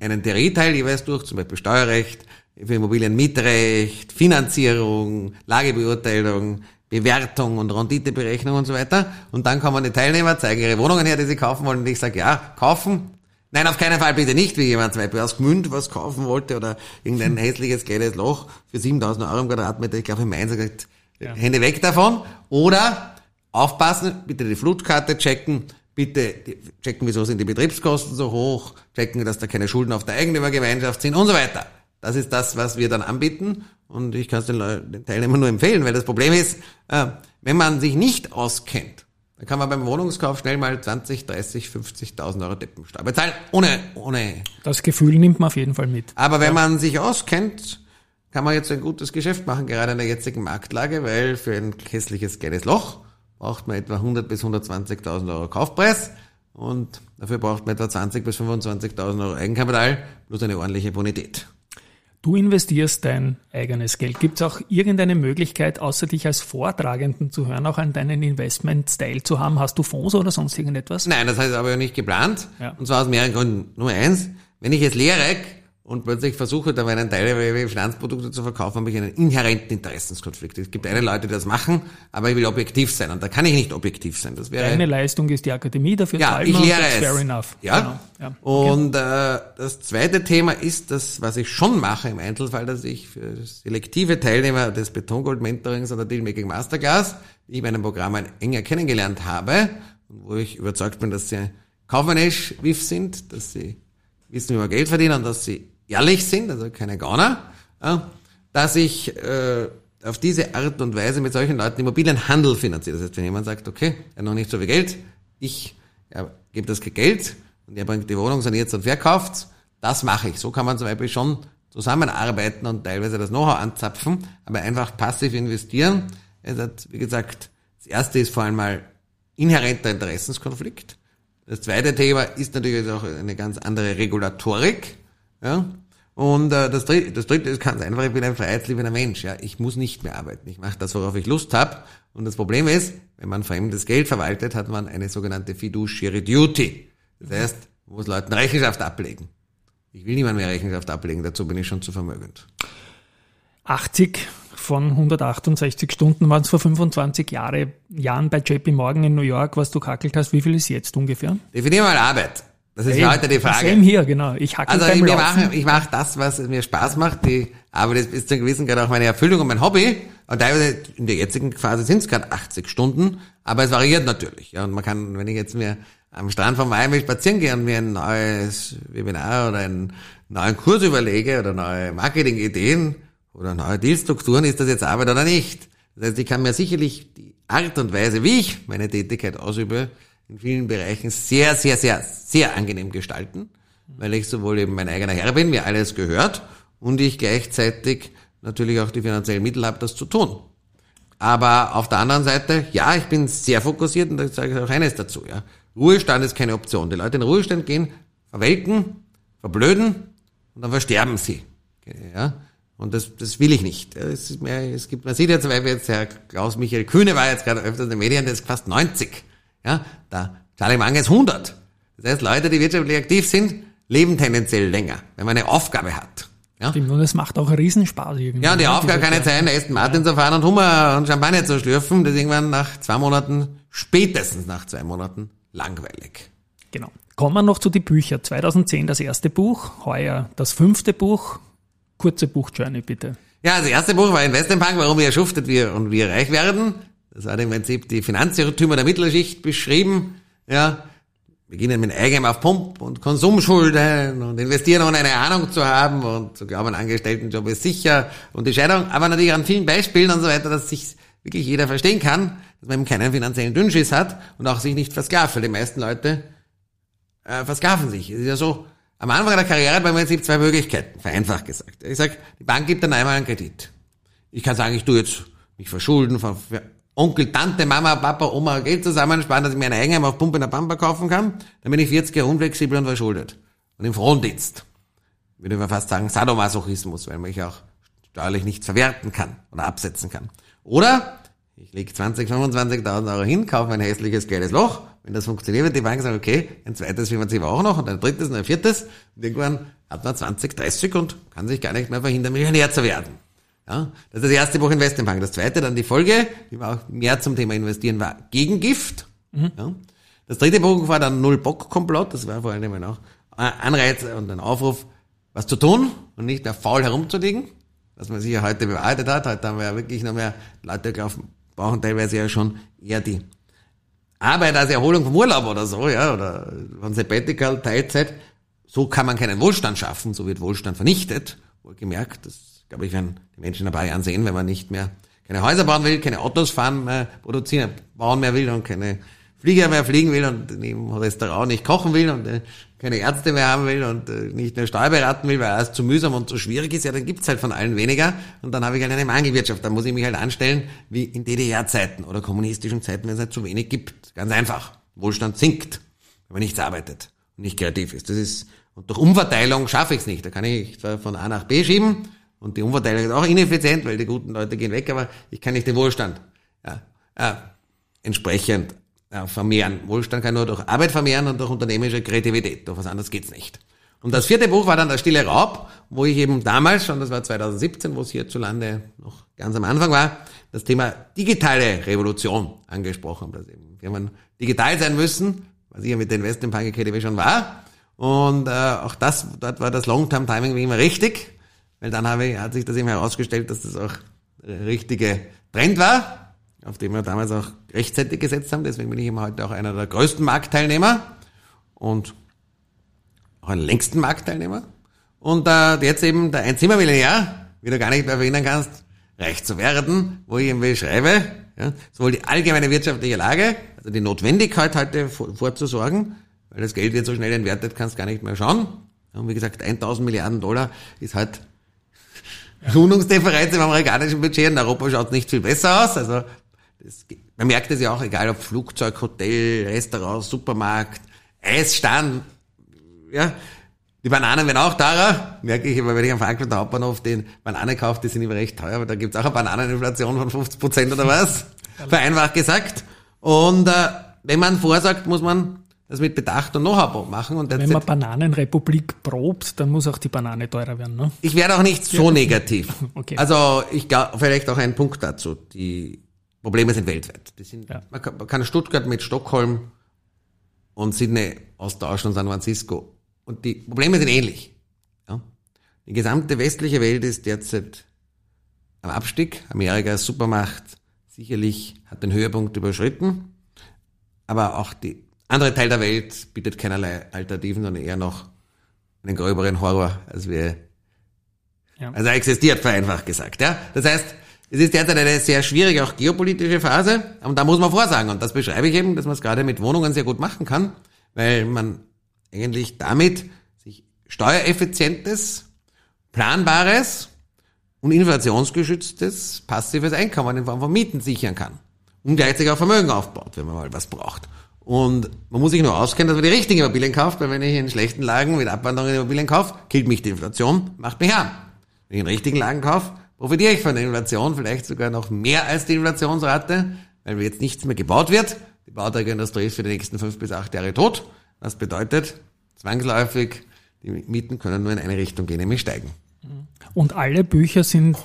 einen Theorieteil jeweils durch, zum Beispiel Steuerrecht, für Immobilienmietrecht, Finanzierung, Lagebeurteilung, Bewertung und Renditeberechnung und so weiter. Und dann kommen die Teilnehmer, zeigen ihre Wohnungen her, die sie kaufen wollen. Und ich sage, ja, kaufen. Nein, auf keinen Fall bitte nicht, wie jemand zum Beispiel aus Gmünd was kaufen wollte oder irgendein hässliches gelbes Loch für 7000 Euro im Quadratmeter. Ich glaube, in Mainz gesagt, ja. Hände weg davon. Oder aufpassen, bitte die Flutkarte checken, bitte checken, wieso sind die Betriebskosten so hoch, checken, dass da keine Schulden auf der Eigentümergemeinschaft sind und so weiter. Das ist das, was wir dann anbieten und ich kann es den, den Teilnehmern nur empfehlen, weil das Problem ist, äh, wenn man sich nicht auskennt, dann kann man beim Wohnungskauf schnell mal 20, 30, 50.000 Euro Deppensteuer bezahlen, ohne, ohne. Das Gefühl nimmt man auf jeden Fall mit. Aber wenn ja. man sich auskennt, kann man jetzt ein gutes Geschäft machen, gerade in der jetzigen Marktlage, weil für ein hässliches gelbes Loch braucht man etwa 100 bis 120.000 Euro Kaufpreis und dafür braucht man etwa 20 bis 25.000 Euro Eigenkapital plus eine ordentliche Bonität. Du investierst dein eigenes Geld. Gibt es auch irgendeine Möglichkeit, außer dich als Vortragenden zu hören, auch an deinen Investment-Style zu haben? Hast du Fonds oder sonst irgendetwas? Nein, das heißt aber ja nicht geplant. Ja. Und zwar aus mehreren Gründen. Nummer eins, wenn ich jetzt lehre und plötzlich versuche, da meinen Teil Finanzprodukte zu verkaufen, habe ich einen inhärenten Interessenskonflikt. Es gibt eine Leute, die das machen, aber ich will objektiv sein und da kann ich nicht objektiv sein. Das wäre Deine Leistung ist die Akademie, dafür ja, ich lehre es. fair enough. Ja. Genau. ja. Und äh, das zweite Thema ist das, was ich schon mache im Einzelfall, dass ich für selektive Teilnehmer des Betongold-Mentorings oder Dealmaking Masterclass, die ich bei einem Programm enger kennengelernt habe wo ich überzeugt bin, dass sie kaufmännisch wiff sind, dass sie wissen, wie man Geld verdienen und dass sie ehrlich sind, also keine Gauner, ja, dass ich äh, auf diese Art und Weise mit solchen Leuten Immobilienhandel finanziere. Das heißt, wenn jemand sagt, okay, er hat noch nicht so viel Geld, ich ja, gebe das Geld und er bringt die Wohnung saniert und verkauft, das mache ich. So kann man zum Beispiel schon zusammenarbeiten und teilweise das Know-how anzapfen, aber einfach passiv investieren. Es hat, wie gesagt, das erste ist vor allem mal inhärenter Interessenskonflikt. Das zweite Thema ist natürlich auch eine ganz andere Regulatorik. Ja? Und äh, das, dritte, das dritte ist ganz einfach, ich bin ein freiheitsliebender Mensch. Ja? Ich muss nicht mehr arbeiten. Ich mache das, worauf ich Lust habe. Und das Problem ist, wenn man fremdes Geld verwaltet, hat man eine sogenannte Fiduciary Duty. Das heißt, man muss Leuten Rechenschaft ablegen. Ich will niemand mehr Rechenschaft ablegen, dazu bin ich schon zu vermögend. 80 von 168 Stunden waren es vor 25 Jahre, Jahren bei JP Morgan in New York, was du kackelt hast. Wie viel ist jetzt ungefähr? Definier mal Arbeit. Das ist Hey, heute die Frage. Same hier, genau. Ich hackel Also beim ich, mache, ich mache das, was mir Spaß macht. Die Arbeit ist bis zu einem gewissen Grad auch meine Erfüllung und mein Hobby. Und teilweise in der jetzigen Phase sind es gerade 80 Stunden, aber es variiert natürlich. Ja, und man kann, wenn ich jetzt mir am Strand von Miami spazieren gehe und mir ein neues Webinar oder einen neuen Kurs überlege oder neue Marketingideen oder neue Dealstrukturen, ist das jetzt Arbeit oder nicht? Das heißt, ich kann mir sicherlich die Art und Weise, wie ich meine Tätigkeit ausübe, in vielen Bereichen sehr, sehr, sehr, sehr angenehm gestalten, weil ich sowohl eben mein eigener Herr bin, mir alles gehört und ich gleichzeitig natürlich auch die finanziellen Mittel habe, das zu tun. Aber auf der anderen Seite, ja, ich bin sehr fokussiert und da sage ich auch eines dazu, ja. Ruhestand ist keine Option. Die Leute in den Ruhestand gehen, verwelken, verblöden und dann versterben sie. Ja. Und das, das will ich nicht. Es, ist mehr, es gibt, man sieht ja zum Beispiel jetzt, Herr Klaus-Michael Kühne war jetzt gerade öfters in den Medien, der ist fast 90. Ja, da Charlie Munger ist 100. Das heißt, Leute, die wirtschaftlich aktiv sind, leben tendenziell länger, wenn man eine Aufgabe hat. Ja, Stimmt, und es macht auch Riesenspaß irgendwie. ja und die ne, Aufgabe kann nicht sein, Aston Martin zu fahren und Hummer und Champagner zu schlürfen. Das ist irgendwann nach zwei Monaten, spätestens nach zwei Monaten, langweilig. Genau. Kommen wir noch zu den Büchern. 2010 das erste Buch, heuer das fünfte Buch. Kurze Buchjourney bitte. Ja, das erste Buch war Investmentbank, warum wir schuftet wir und wir reich werden. Das hat im Prinzip die Finanzirrtümer der Mittelschicht beschrieben. Ja, beginnen mit Eigenheim auf Pump und Konsumschulden und investieren ohne eine Ahnung zu haben und zu glauben, Angestelltenjob ist sicher und die Scheidung, aber natürlich an vielen Beispielen und so weiter, dass sich wirklich jeder verstehen kann, dass man eben keinen finanziellen Dünnschiss hat und auch sich nicht versklavt, weil die meisten Leute äh, versklaven sich. Es ist ja so, am Anfang der Karriere hat man im Prinzip zwei Möglichkeiten, vereinfacht gesagt. Ich sag, die Bank gibt dann einmal einen Kredit. Ich kann sagen, ich tu jetzt mich verschulden, Onkel, Tante, Mama, Papa, Oma Geld zusammensparen, dass ich mir ein Eigenheim auf Pumpe in der Pampa kaufen kann. Dann bin ich 40 Jahre unflexibel und verschuldet. Und im Frondienst. Würde man fast sagen, Sadomasochismus, weil man mich auch steuerlich nicht verwerten kann oder absetzen kann. Oder ich lege 20, 25.000 Euro hin, kaufe ein hässliches gelbes Loch. Wenn das funktioniert, wird die Bank sagen, okay, ein zweites finanzieren wir auch noch und ein drittes und ein viertes. Und irgendwann hat man 20, 30 und kann sich gar nicht mehr verhindern, Millionär zu werden. Ja, das ist das erste Buch Investmentbank. Das zweite, dann die Folge, die war auch mehr zum Thema Investieren, war Gegengift. Ja. Das dritte Buch war dann Null-Bock-Komplott. Das war vor allem auch ein Anreiz und ein Aufruf, was zu tun und nicht mehr faul herumzuliegen. Was man sich ja heute bewahrheitet hat. Heute haben wir ja wirklich noch mehr Leute glauben, brauchen teilweise ja schon eher die Arbeit als Erholung vom Urlaub oder so, ja, oder von Sabbatical, Teilzeit. So kann man keinen Wohlstand schaffen, so wird Wohlstand vernichtet. Wohlgemerkt, das, glaube ich, werden die Menschen in ein paar Jahren sehen, wenn man nicht mehr keine Häuser bauen will, keine Autos fahren, mehr produzieren, bauen mehr will und keine Flieger mehr fliegen will und im Restaurant nicht kochen will und äh, keine Ärzte mehr haben will und äh, nicht mehr Steuer beraten will, weil alles zu mühsam und zu schwierig ist, ja, dann gibt's halt von allen weniger und dann habe ich halt eine Mangelwirtschaft. Dann muss ich mich halt anstellen wie in DDR-Zeiten oder kommunistischen Zeiten, wenn es halt zu wenig gibt. Ganz einfach. Wohlstand sinkt, wenn man nichts arbeitet und nicht kreativ ist. Das ist Und durch Umverteilung schaffe ich es nicht. Da kann ich von A nach B schieben und die Umverteilung ist auch ineffizient, weil die guten Leute gehen weg, aber ich kann nicht den Wohlstand ja, äh, entsprechend äh, vermehren. Wohlstand kann nur durch Arbeit vermehren und durch unternehmerische Kreativität. Durch was anderes geht's nicht. Und das vierte Buch war dann Der stille Raub, wo ich eben damals schon, das war 2017, wo es hierzulande noch ganz am Anfang war, das Thema digitale Revolution angesprochen habe. Dass eben wir digital sein müssen, was ich ja mit der Investment Bank Academy schon war. Und äh, auch das, dort war das Long-Term-Timing wie immer richtig, weil dann habe ich, hat sich das eben herausgestellt, dass das auch der richtige Trend war, auf den wir damals auch rechtzeitig gesetzt haben. Deswegen bin ich eben heute auch einer der größten Marktteilnehmer und auch einen längsten Marktteilnehmer. Und äh, jetzt eben der Einzimmermillionär, wie du gar nicht mehr verhindern kannst, reich zu werden, wo ich eben beschreibe, ja, sowohl die allgemeine wirtschaftliche Lage, also die Notwendigkeit heute vorzusorgen, weil das Geld wird so schnell entwertet, kannst gar nicht mehr schauen. Und wie gesagt, 1000 Milliarden Dollar ist halt Lohnungsdifferenz im amerikanischen Budget. In Europa schaut nicht viel besser aus. Also das, man merkt es ja auch, egal ob Flugzeug, Hotel, Restaurant, Supermarkt, Eisstand, ja, die Bananen werden auch teurer, merke ich immer, wenn ich am Frankfurter Hauptbahnhof den Bananen kaufe, die sind immer recht teuer, aber da gibt's auch eine Bananeninflation von 50 Prozent oder was, vereinfacht gesagt. Und äh, wenn man vorsagt, muss man das mit Bedacht und Know-how machen. Und Wenn man Bananenrepublik probt, dann muss auch die Banane teurer werden, ne? Ich werde auch nicht so negativ. okay. Also ich glaube, vielleicht auch ein Punkt dazu. Die Probleme sind weltweit. Sind, ja. man, kann, man kann Stuttgart mit Stockholm und Sydney austauschen und San Francisco. Und die Probleme sind ähnlich. Ja? Die gesamte westliche Welt ist derzeit am Abstieg. Amerika als Supermacht sicherlich hat den Höhepunkt überschritten. Aber auch die andere Teil der Welt bietet keinerlei Alternativen, sondern eher noch einen gröberen Horror, als wir, ja. also er existiert, vereinfacht gesagt, ja. Das heißt, es ist derzeit eine sehr schwierige, auch geopolitische Phase, und da muss man vorsagen, und das beschreibe ich eben, dass man es gerade mit Wohnungen sehr gut machen kann, weil man eigentlich damit sich steuereffizientes, planbares und inflationsgeschütztes passives Einkommen in Form von Mieten sichern kann und gleichzeitig auch Vermögen aufbaut, wenn man mal was braucht. Und man muss sich nur auskennen, dass man die richtigen Immobilien kauft, weil wenn ich in schlechten Lagen mit Abwanderung Immobilien kaufe, killt mich die Inflation, macht mich arm. Wenn ich in richtigen Lagen kaufe, profitiere ich von der Inflation, vielleicht sogar noch mehr als die Inflationsrate, weil jetzt nichts mehr gebaut wird. Die Bauträgerindustrie ist für die nächsten fünf bis acht Jahre tot. Das bedeutet, zwangsläufig, die Mieten können nur in eine Richtung gehen, nämlich steigen. Und alle Bücher sind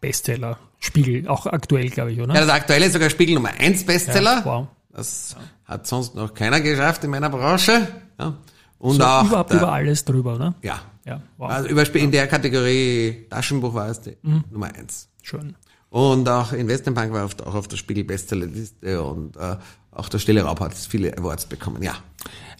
Bestseller. Spiegel, auch aktuell, glaube ich, oder? Ja, das aktuelle ist sogar Spiegel Nummer eins Bestseller. Ja, wow. Das ja. hat sonst noch keiner geschafft in meiner Branche. Ja. Und so auch überhaupt der, über alles drüber, oder? Ja. ja wow. Also über, in der Kategorie Taschenbuch war es die mhm. Nummer eins. Schön. Und auch Investmentbank war auf, auch auf der Spiegel Bestsellerliste und äh, auch der Stille Raub hat viele Awards bekommen, ja.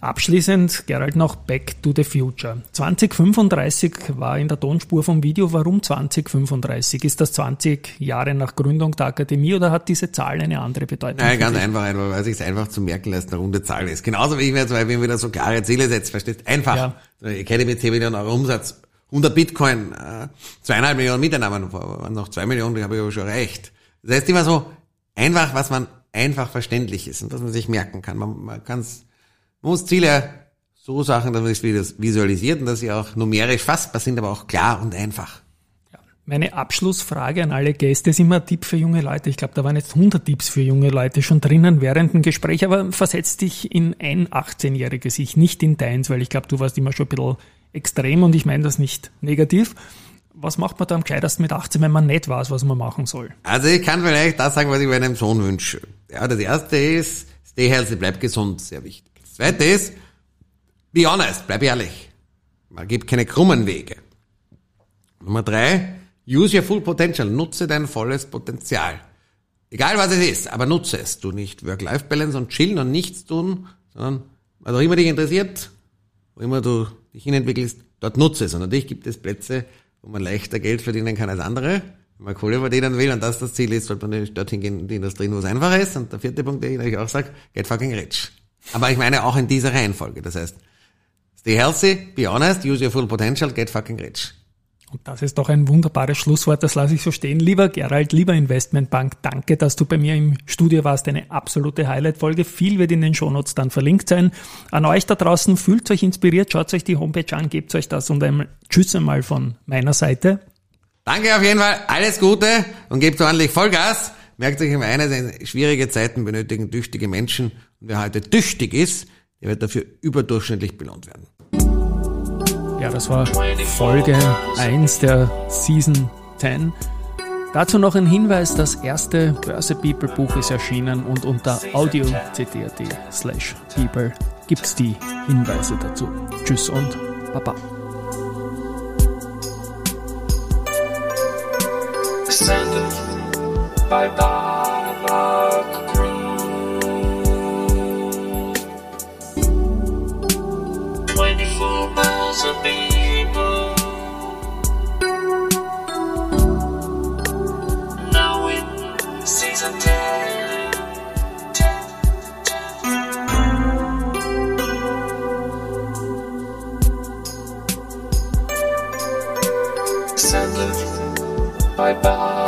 Abschließend, Gerald, noch Back to the Future. 2035 war in der Tonspur vom Video. Warum 2035? Ist das 20 Jahre nach Gründung der Akademie oder hat diese Zahl eine andere Bedeutung? Nein, ganz einfach, weil sich es einfach zu merken lässt, eine runde Zahl ist. Genauso wie ich mir zwei, wenn wieder so klare Ziele setze, verstehst Einfach. Ja. Academy 10 Millionen Euro Umsatz, 100 Bitcoin, äh, zweieinhalb Millionen Mitarbeiter, waren noch zwei Millionen, die habe ich aber schon erreicht. Das heißt immer so einfach, was man einfach verständlich ist und was man sich merken kann. Man, man kann es man muss Ziele so Sachen, dass man es visualisiert und dass sie auch numerisch fassbar sind, aber auch klar und einfach. Meine Abschlussfrage an alle Gäste ist immer ein Tipp für junge Leute. Ich glaube, da waren jetzt 100 Tipps für junge Leute schon drinnen während dem Gespräch, aber versetz dich in ein 18-jähriges Ich, nicht in deins, weil ich glaube, du warst immer schon ein bisschen extrem und ich meine das nicht negativ. Was macht man da am gescheitesten mit 18, wenn man nicht weiß, was man machen soll? Also ich kann vielleicht das sagen, was ich meinem Sohn wünsche. Ja, das erste ist, stay healthy, bleib gesund, sehr wichtig. Zweite ist, be honest, bleib ehrlich. Man gibt keine krummen Wege. Nummer drei, use your full potential, nutze dein volles Potenzial. Egal was es ist, aber nutze es. Du nicht Work-Life-Balance und chillen und nichts tun, sondern was auch immer dich interessiert, wo immer du dich hinentwickelst, dort nutze es. Und natürlich gibt es Plätze, wo man leichter Geld verdienen kann als andere. Wenn man Kohle verdienen will und das das Ziel ist, sollte man dorthin gehen in die Industrie, wo es einfacher ist. Und der vierte Punkt, den ich auch sage, get fucking rich. Aber ich meine auch in dieser Reihenfolge. Das heißt, stay healthy, be honest, use your full potential, get fucking rich. Und das ist doch ein wunderbares Schlusswort, das lasse ich so stehen. Lieber Gerald, lieber Investmentbank, danke, dass du bei mir im Studio warst. Eine absolute Highlight-Folge. Viel wird in den Shownotes dann verlinkt sein. An euch da draußen, fühlt euch inspiriert, schaut euch die Homepage an, gebt euch das und ein Tschüss einmal von meiner Seite. Danke auf jeden Fall, alles Gute und gebt ordentlich Vollgas. Merkt euch immer eines, in schwierige Zeiten benötigen tüchtige Menschen. Und wer heute tüchtig ist, der wird dafür überdurchschnittlich belohnt werden. Ja, das war Folge 1 der Season 10. Dazu noch ein Hinweis, das erste Börse People Buch ist erschienen und unter audio.ct.at slash people gibt's die Hinweise dazu. Tschüss und Baba. Presented by 24 miles of people. Now in season 10. 10, 10. Presented by Baba